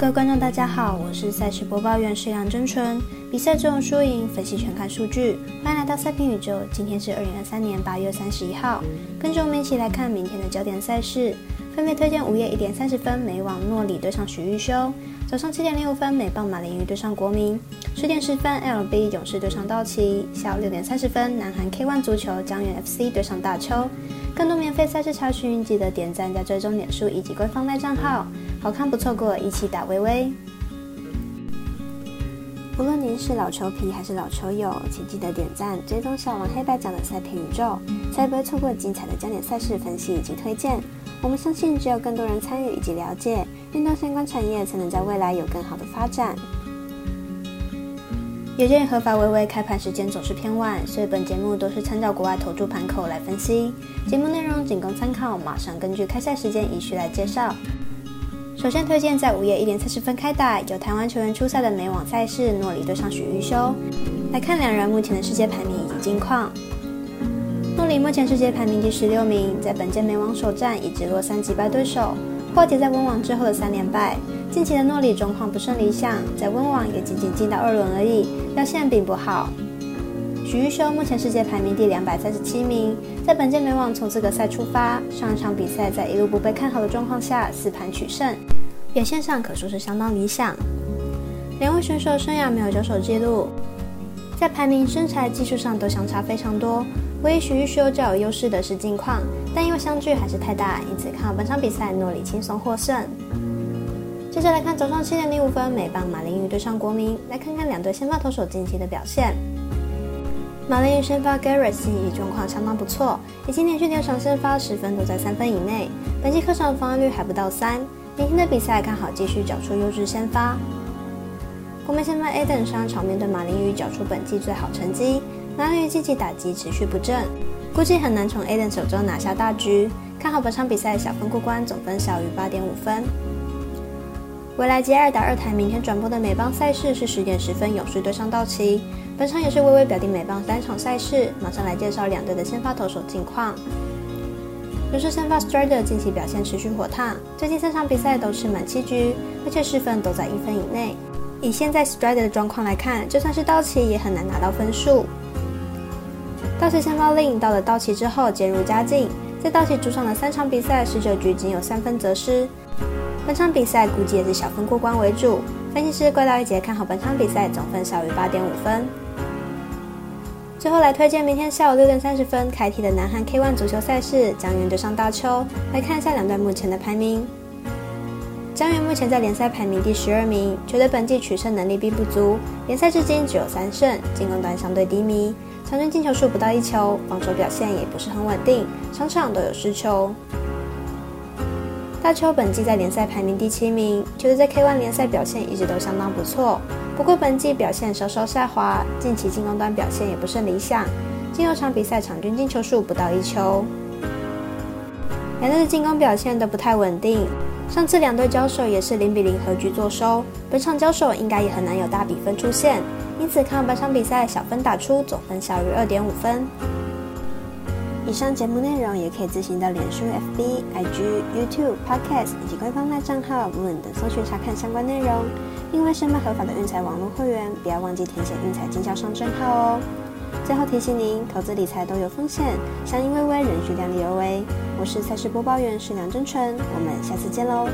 各位观众，大家好，我是赛事播报员是杨真纯。比赛中输赢分析全看数据，欢迎来到赛评宇宙。今天是二零二三年八月三十一号，跟着我们一起来看明天的焦点赛事。分别推荐午夜一点三十分美网诺里对上许玉修，早上七点零五分美棒马林鱼对上国民，十点十分 LB 勇士对上道奇，下午六点三十分南韩 K ONE 足球江源 FC 对上大邱。更多免费赛事查询，记得点赞加追踪脸书以及官方赖账号，好看不错过，一起打微微。无论您是老球皮还是老球友，请记得点赞追踪小王黑白奖的赛评宇宙，才不会错过精彩的焦点赛事分析以及推荐。我们相信，只有更多人参与以及了解运动相关产业，才能在未来有更好的发展。有鉴于合法微微开盘时间总是偏晚，所以本节目都是参照国外投注盘口来分析。节目内容仅供参考，马上根据开赛时间依序来介绍。首先推荐在午夜一点三十分开打，有台湾球员出赛的美网赛事诺里对上许玉修。来看两人目前的世界排名以及近况。诺里目前世界排名第十六名，在本届美网首战以直落三击败对手，破解在温网之后的三连败。近期的诺里状况不甚理想，在温网也仅仅进到二轮而已，表现并不好。许玉修目前世界排名第两百三十七名，在本届美网从资格赛出发，上一场比赛在一路不被看好的状况下四盘取胜，表现上可说是相当理想。两位选手生涯没有交手记录，在排名、身材、技术上都相差非常多，唯一许玉修较有优势的是近况，但因为相距还是太大，因此看好本场比赛诺里轻松获胜。接着来看早上七点零五分美棒马林鱼对上国民，来看看两队先发投手近期的表现。马林鱼先发 Garrett 近期状况相当不错，已经连续两场先发十分都在三分以内。本季客场防御率还不到三，明天的比赛看好继续缴出优质先发。国民先发 Aden 上场面对马林鱼缴出本季最好成绩，马林鱼积极打击持续不振，估计很难从 Aden 手中拿下大局。看好本场比赛小分过关，总分小于八点五分。未来接二打二台明天转播的美邦赛事是十点十分勇士对上道奇，本场也是微微表弟美邦单场赛事，马上来介绍两队的先发投手近况。勇士先发 Strider 近期表现持续火烫，最近三场比赛都吃满七局，而且失分都在一分以内。以现在 Strider 的状况来看，就算是道奇也很难拿到分数。道奇先发令到了道奇之后渐入佳境，在道奇主场的三场比赛十九局仅有三分则失。本场比赛估计也是小分过关为主，分析师怪盗一杰看好本场比赛总分小于八点五分。最后来推荐明天下午六点三十分开踢的南韩 K1 足球赛事，江源对上大邱。来看一下两队目前的排名。江源目前在联赛排名第十二名，球队本季取胜能力并不足，联赛至今只有三胜，进攻端相对低迷，场均进球数不到一球，防守表现也不是很稳定，场场都有失球。大邱本季在联赛排名第七名，球队在 K1 联赛表现一直都相当不错。不过本季表现稍稍下滑，近期进攻端表现也不甚理想，近六场比赛场均进球数不到一球。两队的进攻表现都不太稳定，上次两队交手也是零比零和局作收，本场交手应该也很难有大比分出现，因此看本场比赛小分打出，总分小于二点五分。以上节目内容也可以自行到脸书、FB、IG、YouTube、Podcast 以及官方赖账号 Moon 等搜寻查看相关内容。另外，申办合法的运彩网络会员，不要忘记填写运彩经销商证号哦。最后提醒您，投资理财都有风险，相依微微，仍需量力而为。我是赛事播报员是梁真纯，我们下次见喽。